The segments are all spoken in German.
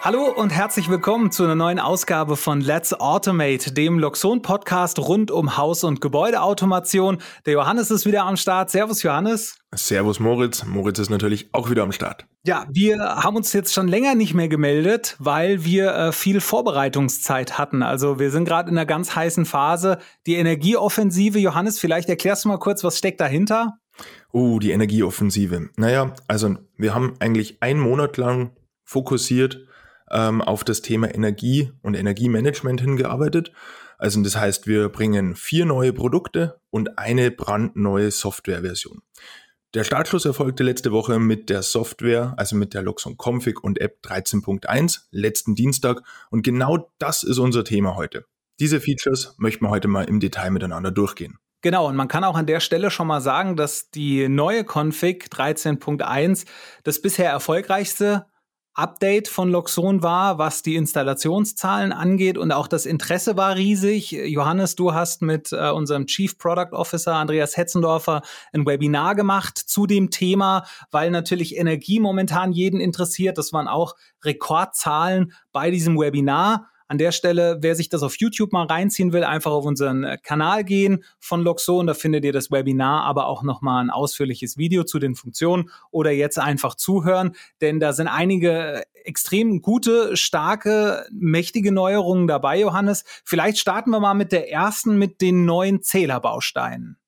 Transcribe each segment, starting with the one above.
Hallo und herzlich willkommen zu einer neuen Ausgabe von Let's Automate, dem Luxon Podcast rund um Haus- und Gebäudeautomation. Der Johannes ist wieder am Start. Servus Johannes. Servus Moritz. Moritz ist natürlich auch wieder am Start. Ja, wir haben uns jetzt schon länger nicht mehr gemeldet, weil wir äh, viel Vorbereitungszeit hatten. Also wir sind gerade in einer ganz heißen Phase. Die Energieoffensive, Johannes, vielleicht erklärst du mal kurz, was steckt dahinter? Oh, die Energieoffensive. Naja, also wir haben eigentlich einen Monat lang fokussiert ähm, auf das Thema Energie und Energiemanagement hingearbeitet. Also das heißt, wir bringen vier neue Produkte und eine brandneue Softwareversion. Der Startschuss erfolgte letzte Woche mit der Software, also mit der Luxon Config und App 13.1, letzten Dienstag. Und genau das ist unser Thema heute. Diese Features möchten wir heute mal im Detail miteinander durchgehen. Genau, und man kann auch an der Stelle schon mal sagen, dass die neue Config 13.1 das bisher erfolgreichste Update von Loxon war, was die Installationszahlen angeht und auch das Interesse war riesig. Johannes, du hast mit äh, unserem Chief Product Officer Andreas Hetzendorfer ein Webinar gemacht zu dem Thema, weil natürlich Energie momentan jeden interessiert. Das waren auch Rekordzahlen bei diesem Webinar. An der Stelle, wer sich das auf YouTube mal reinziehen will, einfach auf unseren äh, Kanal gehen von Loxon. Da findet ihr das Webinar, aber auch nochmal ein ausführliches Video zu den Funktionen oder jetzt einfach zuhören, denn da sind einige extrem gute, starke, mächtige Neuerungen dabei, Johannes. Vielleicht starten wir mal mit der ersten, mit den neuen Zählerbausteinen.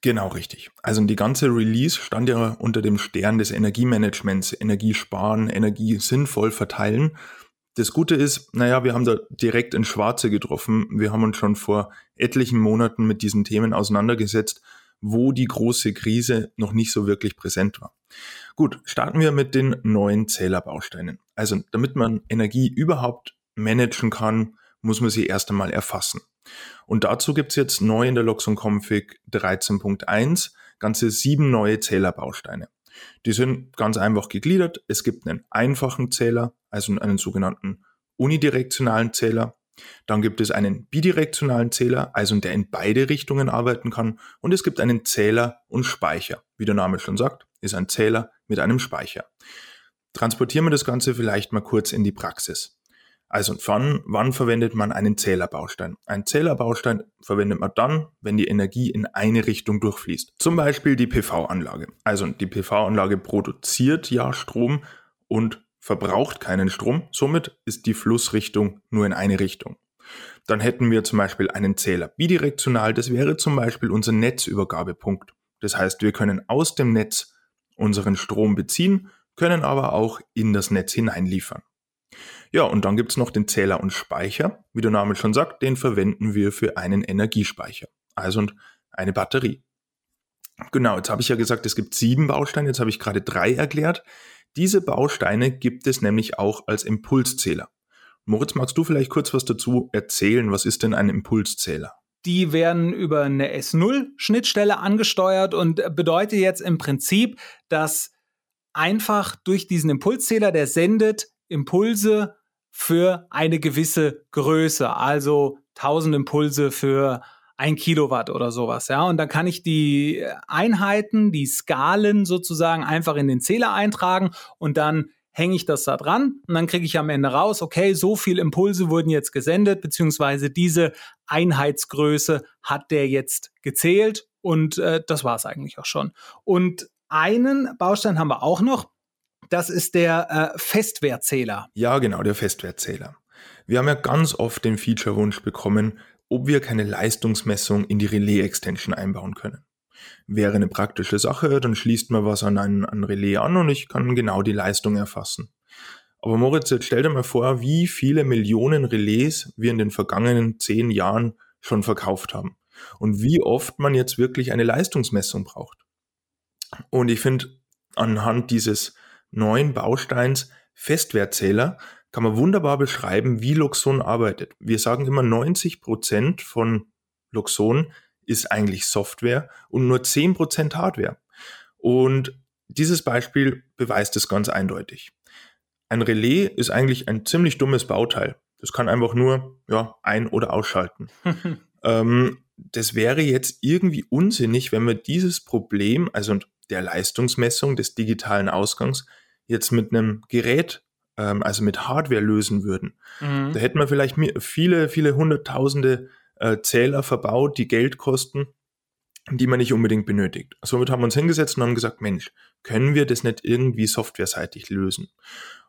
Genau richtig. Also die ganze Release stand ja unter dem Stern des Energiemanagements, Energie sparen, Energie sinnvoll verteilen. Das Gute ist, naja, wir haben da direkt ins Schwarze getroffen. Wir haben uns schon vor etlichen Monaten mit diesen Themen auseinandergesetzt, wo die große Krise noch nicht so wirklich präsent war. Gut, starten wir mit den neuen Zählerbausteinen. Also, damit man Energie überhaupt managen kann, muss man sie erst einmal erfassen. Und dazu gibt's jetzt neu in der Loxon Config 13.1 ganze sieben neue Zählerbausteine. Die sind ganz einfach gegliedert. Es gibt einen einfachen Zähler, also einen sogenannten unidirektionalen Zähler. Dann gibt es einen bidirektionalen Zähler, also der in beide Richtungen arbeiten kann. Und es gibt einen Zähler und Speicher. Wie der Name schon sagt, ist ein Zähler mit einem Speicher. Transportieren wir das Ganze vielleicht mal kurz in die Praxis. Also wann, wann verwendet man einen Zählerbaustein? Ein Zählerbaustein verwendet man dann, wenn die Energie in eine Richtung durchfließt. Zum Beispiel die PV-Anlage. Also die PV-Anlage produziert ja Strom und verbraucht keinen Strom. Somit ist die Flussrichtung nur in eine Richtung. Dann hätten wir zum Beispiel einen Zähler bidirektional. Das wäre zum Beispiel unser Netzübergabepunkt. Das heißt, wir können aus dem Netz unseren Strom beziehen, können aber auch in das Netz hineinliefern. Ja, und dann gibt's noch den Zähler und Speicher. Wie der Name schon sagt, den verwenden wir für einen Energiespeicher. Also eine Batterie. Genau, jetzt habe ich ja gesagt, es gibt sieben Bausteine, jetzt habe ich gerade drei erklärt. Diese Bausteine gibt es nämlich auch als Impulszähler. Moritz, magst du vielleicht kurz was dazu erzählen? Was ist denn ein Impulszähler? Die werden über eine S0-Schnittstelle angesteuert und bedeutet jetzt im Prinzip, dass einfach durch diesen Impulszähler, der sendet Impulse für eine gewisse Größe, also 1000 Impulse für ein Kilowatt oder sowas, ja. Und dann kann ich die Einheiten, die Skalen sozusagen einfach in den Zähler eintragen und dann hänge ich das da dran und dann kriege ich am Ende raus, okay, so viel Impulse wurden jetzt gesendet, beziehungsweise diese Einheitsgröße hat der jetzt gezählt und äh, das war es eigentlich auch schon. Und einen Baustein haben wir auch noch, das ist der äh, Festwertzähler. Ja, genau, der Festwertzähler. Wir haben ja ganz oft den Feature-Wunsch bekommen, ob wir keine Leistungsmessung in die Relais-Extension einbauen können. Wäre eine praktische Sache, dann schließt man was an ein, an Relais an und ich kann genau die Leistung erfassen. Aber Moritz, jetzt stell dir mal vor, wie viele Millionen Relais wir in den vergangenen zehn Jahren schon verkauft haben. Und wie oft man jetzt wirklich eine Leistungsmessung braucht. Und ich finde, anhand dieses neuen Bausteins Festwertzähler kann man wunderbar beschreiben, wie Luxon arbeitet. Wir sagen immer 90 Prozent von Luxon ist eigentlich Software und nur 10 Prozent Hardware. Und dieses Beispiel beweist es ganz eindeutig. Ein Relais ist eigentlich ein ziemlich dummes Bauteil. Das kann einfach nur ja, ein- oder ausschalten. ähm, das wäre jetzt irgendwie unsinnig, wenn wir dieses Problem, also der Leistungsmessung des digitalen Ausgangs, jetzt mit einem Gerät, ähm, also mit Hardware lösen würden. Mhm. Da hätten wir vielleicht viele, viele hunderttausende äh, Zähler verbaut, die Geld kosten, die man nicht unbedingt benötigt. Somit haben wir uns hingesetzt und haben gesagt, Mensch, können wir das nicht irgendwie softwareseitig lösen?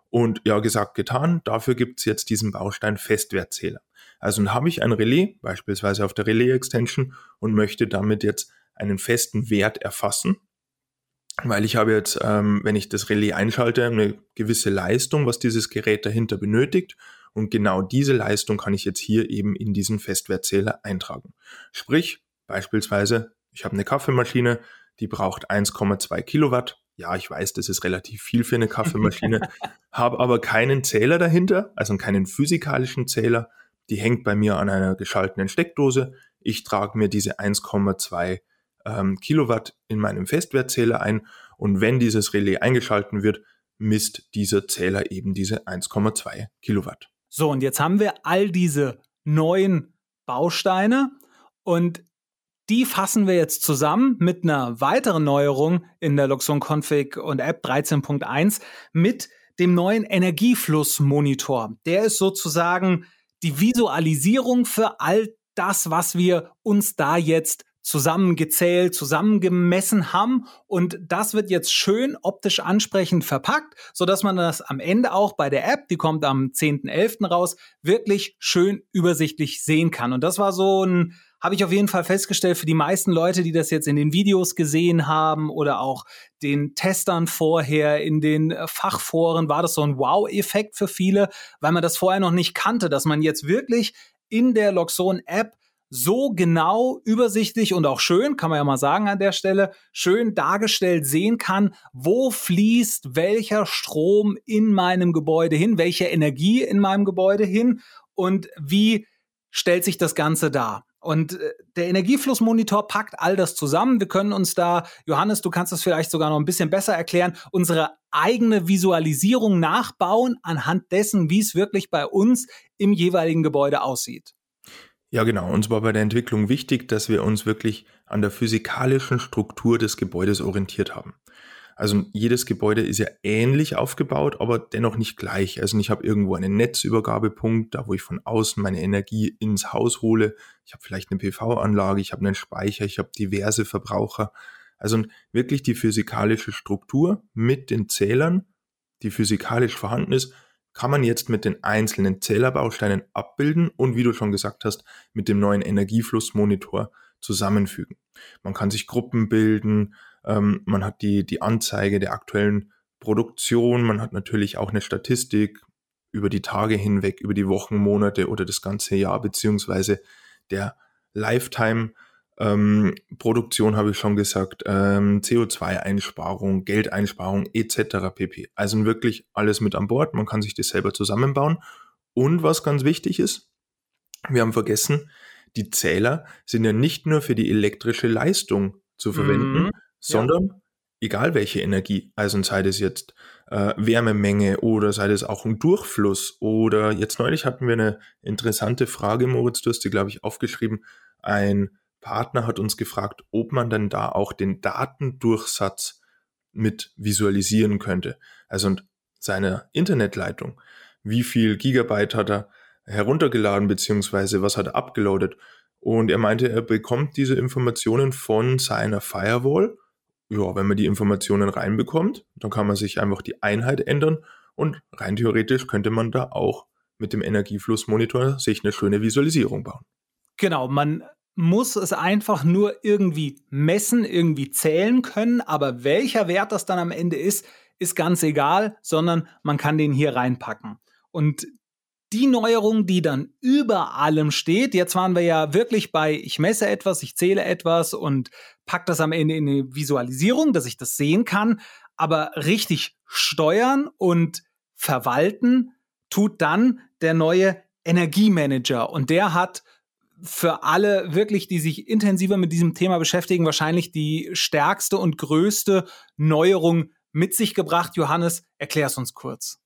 Und ja, gesagt, getan, dafür gibt es jetzt diesen Baustein Festwertzähler. Also dann habe ich ein Relais, beispielsweise auf der Relais-Extension, und möchte damit jetzt einen festen Wert erfassen, weil ich habe jetzt, ähm, wenn ich das Relais einschalte, eine gewisse Leistung, was dieses Gerät dahinter benötigt. Und genau diese Leistung kann ich jetzt hier eben in diesen Festwertzähler eintragen. Sprich, beispielsweise, ich habe eine Kaffeemaschine, die braucht 1,2 Kilowatt. Ja, ich weiß, das ist relativ viel für eine Kaffeemaschine, habe aber keinen Zähler dahinter, also keinen physikalischen Zähler. Die hängt bei mir an einer geschalteten Steckdose. Ich trage mir diese 1,2 ähm, Kilowatt in meinem Festwertzähler ein und wenn dieses Relais eingeschalten wird, misst dieser Zähler eben diese 1,2 Kilowatt. So, und jetzt haben wir all diese neuen Bausteine und die fassen wir jetzt zusammen mit einer weiteren Neuerung in der Luxon Config und App 13.1 mit dem neuen Energieflussmonitor. Der ist sozusagen die Visualisierung für all das, was wir uns da jetzt zusammengezählt, zusammengemessen haben und das wird jetzt schön optisch ansprechend verpackt, so dass man das am Ende auch bei der App, die kommt am 10.11. raus, wirklich schön übersichtlich sehen kann. Und das war so ein habe ich auf jeden Fall festgestellt, für die meisten Leute, die das jetzt in den Videos gesehen haben oder auch den Testern vorher in den äh, Fachforen, war das so ein Wow-Effekt für viele, weil man das vorher noch nicht kannte, dass man jetzt wirklich in der Loxon-App so genau, übersichtlich und auch schön, kann man ja mal sagen an der Stelle, schön dargestellt sehen kann, wo fließt welcher Strom in meinem Gebäude hin, welche Energie in meinem Gebäude hin und wie stellt sich das Ganze dar. Und äh, der Energieflussmonitor packt all das zusammen. Wir können uns da, Johannes, du kannst das vielleicht sogar noch ein bisschen besser erklären, unsere eigene Visualisierung nachbauen anhand dessen, wie es wirklich bei uns im jeweiligen Gebäude aussieht. Ja, genau. Uns war bei der Entwicklung wichtig, dass wir uns wirklich an der physikalischen Struktur des Gebäudes orientiert haben. Also jedes Gebäude ist ja ähnlich aufgebaut, aber dennoch nicht gleich. Also ich habe irgendwo einen Netzübergabepunkt, da wo ich von außen meine Energie ins Haus hole. Ich habe vielleicht eine PV-Anlage, ich habe einen Speicher, ich habe diverse Verbraucher. Also wirklich die physikalische Struktur mit den Zählern, die physikalisch vorhanden ist, kann man jetzt mit den einzelnen Zählerbausteinen abbilden und wie du schon gesagt hast, mit dem neuen Energieflussmonitor zusammenfügen. Man kann sich Gruppen bilden, ähm, man hat die, die Anzeige der aktuellen Produktion, man hat natürlich auch eine Statistik über die Tage hinweg, über die Wochen, Monate oder das ganze Jahr, beziehungsweise der Lifetime ähm, Produktion habe ich schon gesagt, ähm, CO2-Einsparung, Geldeinsparung etc. pp. Also wirklich alles mit an Bord. Man kann sich das selber zusammenbauen. Und was ganz wichtig ist, wir haben vergessen, die Zähler sind ja nicht nur für die elektrische Leistung zu verwenden, mhm, sondern ja. egal welche Energie, also sei das jetzt äh, Wärmemenge oder sei das auch ein Durchfluss oder jetzt neulich hatten wir eine interessante Frage, Moritz, du hast die, glaube ich, aufgeschrieben, ein Partner hat uns gefragt, ob man denn da auch den Datendurchsatz mit visualisieren könnte. Also und seine Internetleitung. Wie viel Gigabyte hat er heruntergeladen, beziehungsweise was hat er abgeloadet? Und er meinte, er bekommt diese Informationen von seiner Firewall. Ja, wenn man die Informationen reinbekommt, dann kann man sich einfach die Einheit ändern und rein theoretisch könnte man da auch mit dem Energieflussmonitor sich eine schöne Visualisierung bauen. Genau, man muss es einfach nur irgendwie messen, irgendwie zählen können, aber welcher Wert das dann am Ende ist, ist ganz egal, sondern man kann den hier reinpacken. Und die Neuerung, die dann über allem steht, jetzt waren wir ja wirklich bei, ich messe etwas, ich zähle etwas und pack das am Ende in eine Visualisierung, dass ich das sehen kann, aber richtig steuern und verwalten tut dann der neue Energiemanager und der hat für alle wirklich, die sich intensiver mit diesem Thema beschäftigen, wahrscheinlich die stärkste und größte Neuerung mit sich gebracht. Johannes, erklär es uns kurz.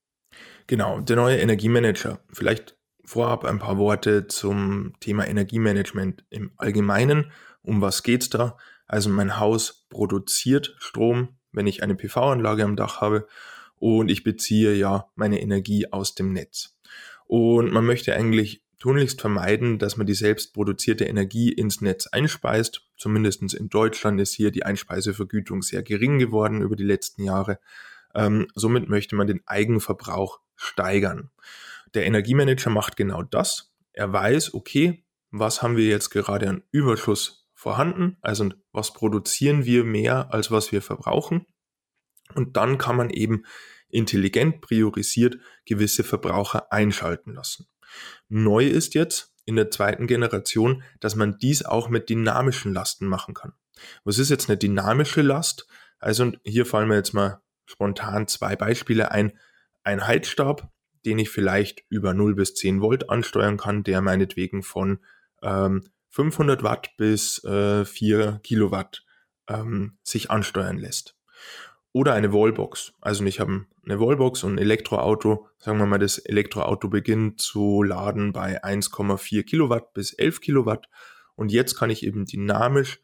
Genau, der neue Energiemanager. Vielleicht Vorab ein paar Worte zum Thema Energiemanagement im Allgemeinen. Um was geht's da? Also mein Haus produziert Strom, wenn ich eine PV-Anlage am Dach habe und ich beziehe ja meine Energie aus dem Netz. Und man möchte eigentlich tunlichst vermeiden, dass man die selbst produzierte Energie ins Netz einspeist. Zumindest in Deutschland ist hier die Einspeisevergütung sehr gering geworden über die letzten Jahre. Ähm, somit möchte man den Eigenverbrauch steigern. Der Energiemanager macht genau das. Er weiß, okay, was haben wir jetzt gerade an Überschuss vorhanden? Also was produzieren wir mehr, als was wir verbrauchen? Und dann kann man eben intelligent priorisiert gewisse Verbraucher einschalten lassen. Neu ist jetzt in der zweiten Generation, dass man dies auch mit dynamischen Lasten machen kann. Was ist jetzt eine dynamische Last? Also hier fallen mir jetzt mal spontan zwei Beispiele ein. Ein Heizstab, den ich vielleicht über 0 bis 10 Volt ansteuern kann, der meinetwegen von ähm, 500 Watt bis äh, 4 Kilowatt ähm, sich ansteuern lässt. Oder eine Wallbox. Also ich habe eine Wallbox und ein Elektroauto. Sagen wir mal, das Elektroauto beginnt zu laden bei 1,4 Kilowatt bis 11 Kilowatt. Und jetzt kann ich eben dynamisch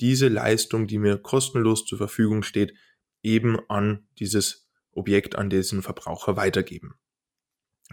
diese Leistung, die mir kostenlos zur Verfügung steht, eben an dieses Objekt, an diesen Verbraucher weitergeben.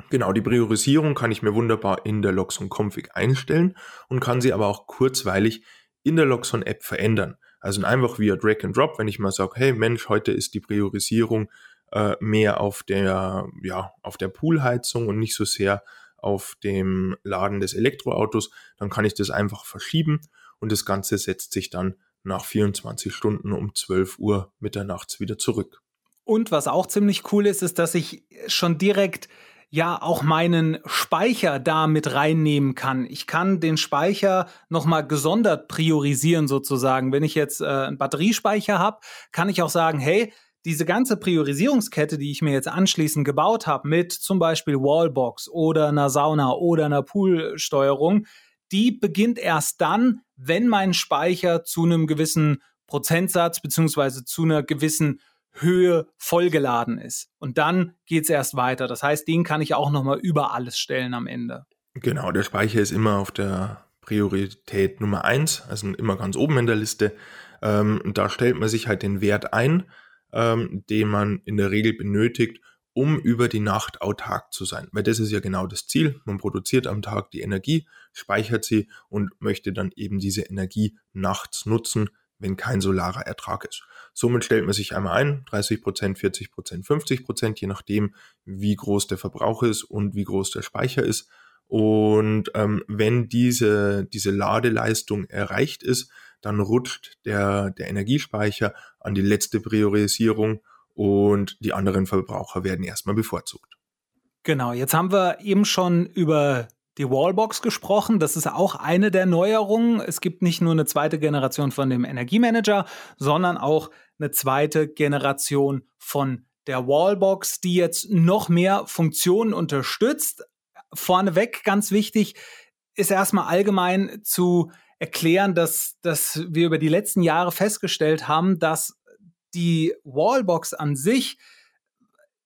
Genau, die Priorisierung kann ich mir wunderbar in der Loxon Config einstellen und kann sie aber auch kurzweilig in der Loxon App verändern. Also einfach via Drag and Drop, wenn ich mal sage, hey Mensch, heute ist die Priorisierung äh, mehr auf der, ja, auf der Poolheizung und nicht so sehr auf dem Laden des Elektroautos, dann kann ich das einfach verschieben und das Ganze setzt sich dann nach 24 Stunden um 12 Uhr mitternachts wieder zurück. Und was auch ziemlich cool ist, ist, dass ich schon direkt ja auch meinen Speicher da mit reinnehmen kann. Ich kann den Speicher nochmal gesondert priorisieren sozusagen. Wenn ich jetzt äh, einen Batteriespeicher habe, kann ich auch sagen, hey, diese ganze Priorisierungskette, die ich mir jetzt anschließend gebaut habe, mit zum Beispiel Wallbox oder einer Sauna oder einer Poolsteuerung, die beginnt erst dann, wenn mein Speicher zu einem gewissen Prozentsatz beziehungsweise zu einer gewissen Höhe vollgeladen ist. Und dann geht es erst weiter. Das heißt, den kann ich auch nochmal über alles stellen am Ende. Genau, der Speicher ist immer auf der Priorität Nummer eins, also immer ganz oben in der Liste. Ähm, da stellt man sich halt den Wert ein, ähm, den man in der Regel benötigt, um über die Nacht autark zu sein. Weil das ist ja genau das Ziel. Man produziert am Tag die Energie, speichert sie und möchte dann eben diese Energie nachts nutzen, wenn kein solarer Ertrag ist. Somit stellt man sich einmal ein, 30 Prozent, 40 Prozent, 50 Prozent, je nachdem, wie groß der Verbrauch ist und wie groß der Speicher ist. Und ähm, wenn diese, diese Ladeleistung erreicht ist, dann rutscht der, der Energiespeicher an die letzte Priorisierung und die anderen Verbraucher werden erstmal bevorzugt. Genau, jetzt haben wir eben schon über die Wallbox gesprochen. Das ist auch eine der Neuerungen. Es gibt nicht nur eine zweite Generation von dem Energiemanager, sondern auch eine zweite Generation von der Wallbox, die jetzt noch mehr Funktionen unterstützt. Vorneweg ganz wichtig ist erstmal allgemein zu erklären, dass, dass wir über die letzten Jahre festgestellt haben, dass die Wallbox an sich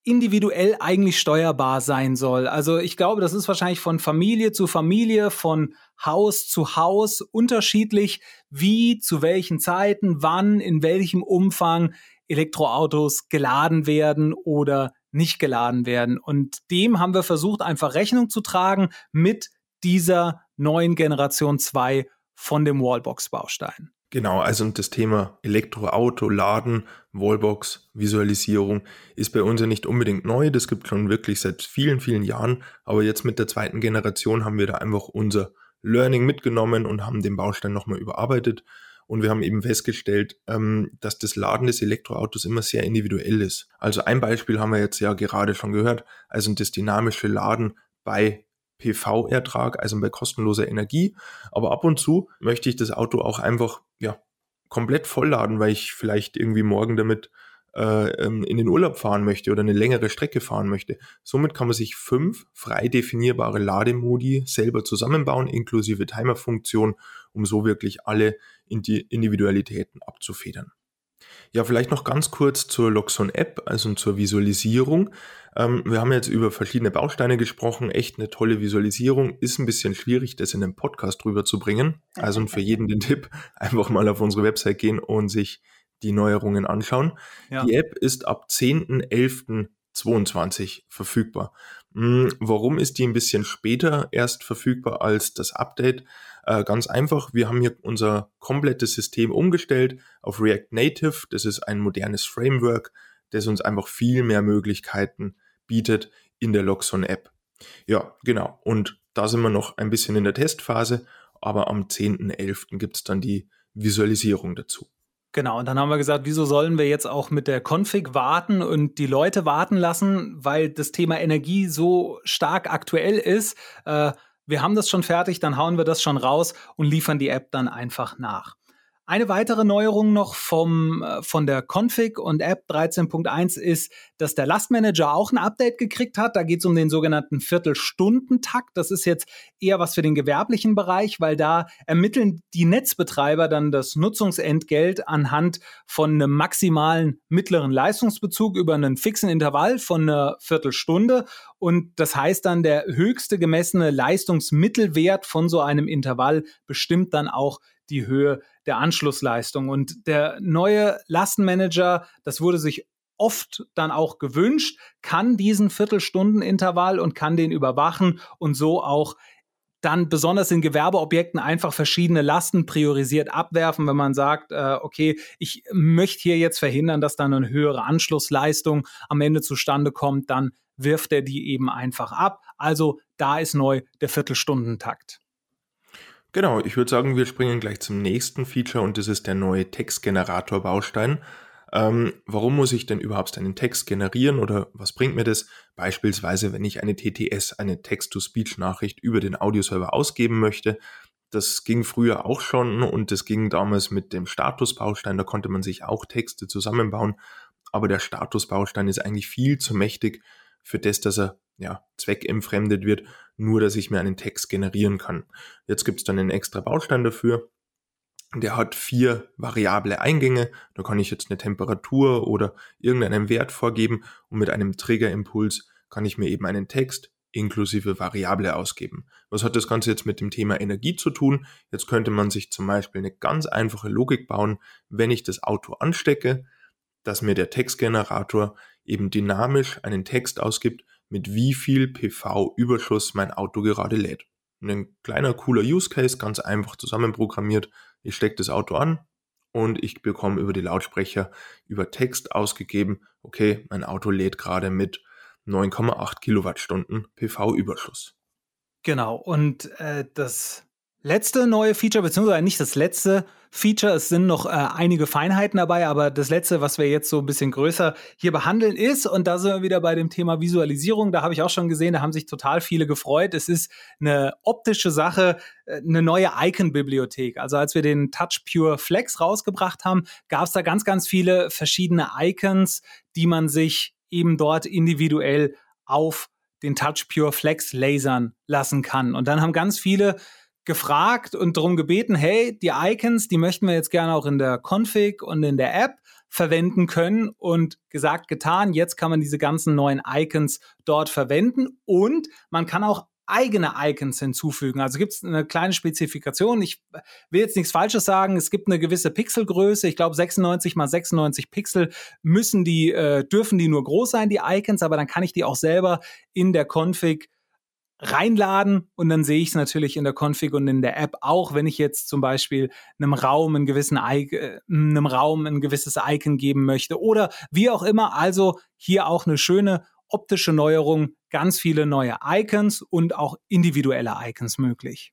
individuell eigentlich steuerbar sein soll. Also ich glaube, das ist wahrscheinlich von Familie zu Familie, von Haus zu Haus unterschiedlich, wie, zu welchen Zeiten, wann, in welchem Umfang Elektroautos geladen werden oder nicht geladen werden. Und dem haben wir versucht, einfach Rechnung zu tragen mit dieser neuen Generation 2 von dem Wallbox-Baustein. Genau, also das Thema Elektroauto, Laden, Wallbox, Visualisierung ist bei uns ja nicht unbedingt neu. Das gibt schon wirklich seit vielen, vielen Jahren. Aber jetzt mit der zweiten Generation haben wir da einfach unser Learning mitgenommen und haben den Baustein nochmal überarbeitet. Und wir haben eben festgestellt, ähm, dass das Laden des Elektroautos immer sehr individuell ist. Also ein Beispiel haben wir jetzt ja gerade schon gehört. Also das dynamische Laden bei PV-Ertrag, also bei kostenloser Energie. Aber ab und zu möchte ich das Auto auch einfach ja, komplett vollladen, weil ich vielleicht irgendwie morgen damit äh, ähm, in den Urlaub fahren möchte oder eine längere Strecke fahren möchte. Somit kann man sich fünf frei definierbare Lademodi selber zusammenbauen, inklusive Timerfunktion, um so wirklich alle Individualitäten abzufedern. Ja, vielleicht noch ganz kurz zur Loxon App, also zur Visualisierung. Ähm, wir haben jetzt über verschiedene Bausteine gesprochen. Echt eine tolle Visualisierung. Ist ein bisschen schwierig, das in einem Podcast rüberzubringen. Also für jeden den Tipp, einfach mal auf unsere Website gehen und sich die Neuerungen anschauen. Ja. Die App ist ab 10.11.22 verfügbar. Hm, warum ist die ein bisschen später erst verfügbar als das Update? Äh, ganz einfach, wir haben hier unser komplettes System umgestellt auf React Native. Das ist ein modernes Framework, das uns einfach viel mehr Möglichkeiten bietet in der Loxon App. Ja, genau. Und da sind wir noch ein bisschen in der Testphase, aber am 10.11. gibt es dann die Visualisierung dazu. Genau, und dann haben wir gesagt, wieso sollen wir jetzt auch mit der Config warten und die Leute warten lassen, weil das Thema Energie so stark aktuell ist. Äh, wir haben das schon fertig, dann hauen wir das schon raus und liefern die App dann einfach nach. Eine weitere Neuerung noch vom, äh, von der Config und App 13.1 ist, dass der Lastmanager auch ein Update gekriegt hat. Da geht es um den sogenannten Viertelstundentakt. Das ist jetzt eher was für den gewerblichen Bereich, weil da ermitteln die Netzbetreiber dann das Nutzungsentgelt anhand von einem maximalen mittleren Leistungsbezug über einen fixen Intervall von einer Viertelstunde. Und das heißt dann, der höchste gemessene Leistungsmittelwert von so einem Intervall bestimmt dann auch die Höhe der Anschlussleistung. Und der neue Lastenmanager, das wurde sich oft dann auch gewünscht, kann diesen Viertelstundenintervall und kann den überwachen und so auch dann besonders in Gewerbeobjekten einfach verschiedene Lasten priorisiert abwerfen, wenn man sagt, äh, okay, ich möchte hier jetzt verhindern, dass dann eine höhere Anschlussleistung am Ende zustande kommt, dann wirft er die eben einfach ab. Also da ist neu der Viertelstundentakt. Genau, ich würde sagen, wir springen gleich zum nächsten Feature und das ist der neue Textgenerator-Baustein. Ähm, warum muss ich denn überhaupt einen Text generieren oder was bringt mir das? Beispielsweise, wenn ich eine TTS, eine Text-to-Speech-Nachricht über den Audioserver ausgeben möchte. Das ging früher auch schon und das ging damals mit dem Statusbaustein, da konnte man sich auch Texte zusammenbauen. Aber der Statusbaustein ist eigentlich viel zu mächtig für das, dass er ja, zweckentfremdet wird, nur dass ich mir einen Text generieren kann. Jetzt gibt es dann einen extra Baustein dafür. Der hat vier variable Eingänge. Da kann ich jetzt eine Temperatur oder irgendeinen Wert vorgeben und mit einem Triggerimpuls kann ich mir eben einen Text inklusive Variable ausgeben. Was hat das Ganze jetzt mit dem Thema Energie zu tun? Jetzt könnte man sich zum Beispiel eine ganz einfache Logik bauen, wenn ich das Auto anstecke, dass mir der Textgenerator eben dynamisch einen Text ausgibt, mit wie viel PV-Überschuss mein Auto gerade lädt. ein kleiner cooler Use Case, ganz einfach zusammenprogrammiert. Ich stecke das Auto an und ich bekomme über die Lautsprecher über Text ausgegeben, okay, mein Auto lädt gerade mit 9,8 Kilowattstunden PV-Überschuss. Genau, und äh, das letzte neue Feature, beziehungsweise nicht das letzte Feature, es sind noch äh, einige Feinheiten dabei, aber das letzte, was wir jetzt so ein bisschen größer hier behandeln, ist, und da sind wir wieder bei dem Thema Visualisierung, da habe ich auch schon gesehen, da haben sich total viele gefreut. Es ist eine optische Sache, äh, eine neue Icon-Bibliothek. Also als wir den Touch Pure Flex rausgebracht haben, gab es da ganz, ganz viele verschiedene Icons, die man sich eben dort individuell auf den Touch Pure Flex lasern lassen kann. Und dann haben ganz viele gefragt und darum gebeten, hey, die Icons, die möchten wir jetzt gerne auch in der Config und in der App verwenden können und gesagt, getan, jetzt kann man diese ganzen neuen Icons dort verwenden und man kann auch eigene Icons hinzufügen. Also gibt es eine kleine Spezifikation. Ich will jetzt nichts Falsches sagen. Es gibt eine gewisse Pixelgröße. Ich glaube 96 mal 96 Pixel müssen die äh, dürfen die nur groß sein die Icons, aber dann kann ich die auch selber in der Config reinladen und dann sehe ich es natürlich in der Config und in der App auch, wenn ich jetzt zum Beispiel einem Raum einen gewissen äh, einem Raum ein gewisses Icon geben möchte oder wie auch immer. Also hier auch eine schöne optische Neuerung, ganz viele neue Icons und auch individuelle Icons möglich.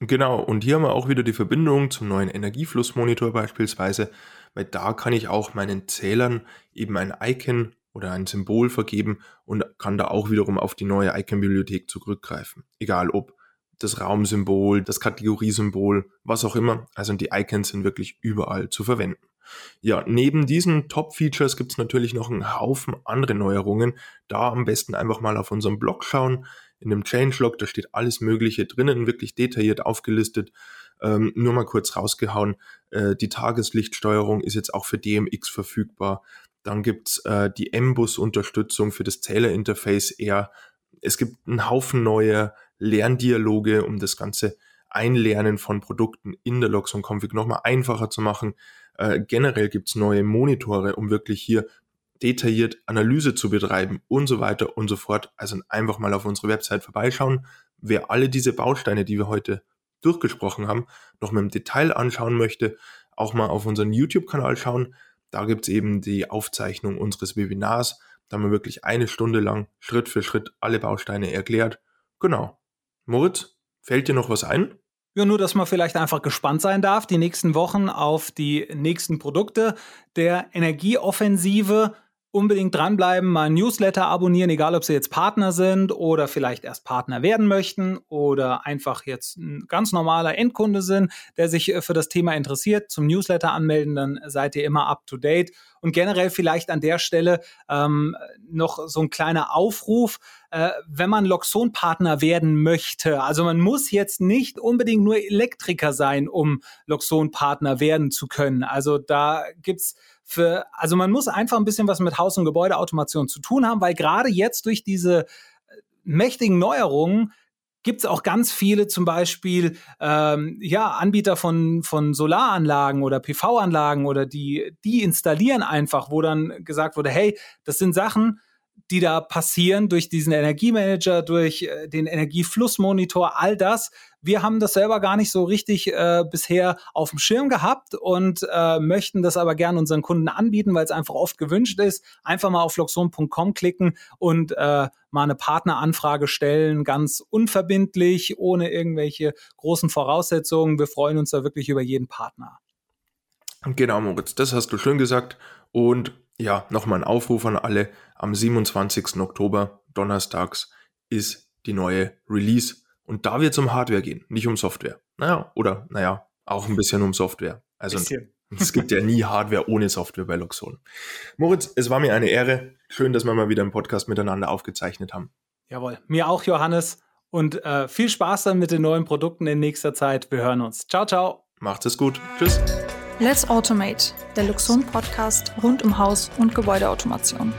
Genau, und hier haben wir auch wieder die Verbindung zum neuen Energieflussmonitor beispielsweise, weil da kann ich auch meinen Zählern eben ein Icon oder ein Symbol vergeben und kann da auch wiederum auf die neue Icon-Bibliothek zurückgreifen. Egal ob das Raumsymbol, das Kategoriesymbol, was auch immer. Also die Icons sind wirklich überall zu verwenden. Ja, neben diesen Top-Features gibt es natürlich noch einen Haufen andere Neuerungen. Da am besten einfach mal auf unserem Blog schauen. In dem Changelog, da steht alles Mögliche drinnen, wirklich detailliert aufgelistet. Ähm, nur mal kurz rausgehauen, äh, die Tageslichtsteuerung ist jetzt auch für DMX verfügbar. Dann gibt's äh, die M-Bus-Unterstützung für das Zählerinterface eher. Es gibt einen Haufen neue Lerndialoge, um das ganze Einlernen von Produkten in der Loxon Config nochmal einfacher zu machen. Äh, generell gibt's neue Monitore, um wirklich hier detailliert Analyse zu betreiben und so weiter und so fort. Also einfach mal auf unsere Website vorbeischauen. Wer alle diese Bausteine, die wir heute durchgesprochen haben, noch mal im Detail anschauen möchte, auch mal auf unseren YouTube-Kanal schauen. Da gibt's eben die Aufzeichnung unseres Webinars. Da haben wir wirklich eine Stunde lang Schritt für Schritt alle Bausteine erklärt. Genau. Moritz, fällt dir noch was ein? Ja, nur, dass man vielleicht einfach gespannt sein darf, die nächsten Wochen auf die nächsten Produkte der Energieoffensive unbedingt dranbleiben, ein Newsletter abonnieren, egal ob Sie jetzt Partner sind oder vielleicht erst Partner werden möchten oder einfach jetzt ein ganz normaler Endkunde sind, der sich äh, für das Thema interessiert, zum Newsletter anmelden, dann seid ihr immer up to date. Und generell vielleicht an der Stelle ähm, noch so ein kleiner Aufruf, äh, wenn man Loxon-Partner werden möchte. Also man muss jetzt nicht unbedingt nur Elektriker sein, um Loxon-Partner werden zu können. Also da gibt's für, also man muss einfach ein bisschen was mit Haus- und Gebäudeautomation zu tun haben, weil gerade jetzt durch diese äh, mächtigen Neuerungen gibt es auch ganz viele zum Beispiel ähm, ja, Anbieter von, von Solaranlagen oder PV-Anlagen oder die, die installieren einfach, wo dann gesagt wurde, hey, das sind Sachen, die da passieren durch diesen Energiemanager, durch äh, den Energieflussmonitor, all das. Wir haben das selber gar nicht so richtig äh, bisher auf dem Schirm gehabt und äh, möchten das aber gerne unseren Kunden anbieten, weil es einfach oft gewünscht ist. Einfach mal auf loxon.com klicken und äh, mal eine Partneranfrage stellen, ganz unverbindlich, ohne irgendwelche großen Voraussetzungen. Wir freuen uns da wirklich über jeden Partner. Genau, Moritz, das hast du schön gesagt. Und ja, nochmal ein Aufruf an alle. Am 27. Oktober, donnerstags, ist die neue Release. Und da wird es um Hardware gehen, nicht um Software. Naja, oder naja, auch ein bisschen um Software. Also es gibt ja nie Hardware ohne Software bei Luxon. Moritz, es war mir eine Ehre. Schön, dass wir mal wieder einen Podcast miteinander aufgezeichnet haben. Jawohl, mir auch, Johannes. Und äh, viel Spaß dann mit den neuen Produkten in nächster Zeit. Wir hören uns. Ciao, ciao. Macht es gut. Tschüss. Let's Automate, der Luxon Podcast rund um Haus- und Gebäudeautomation.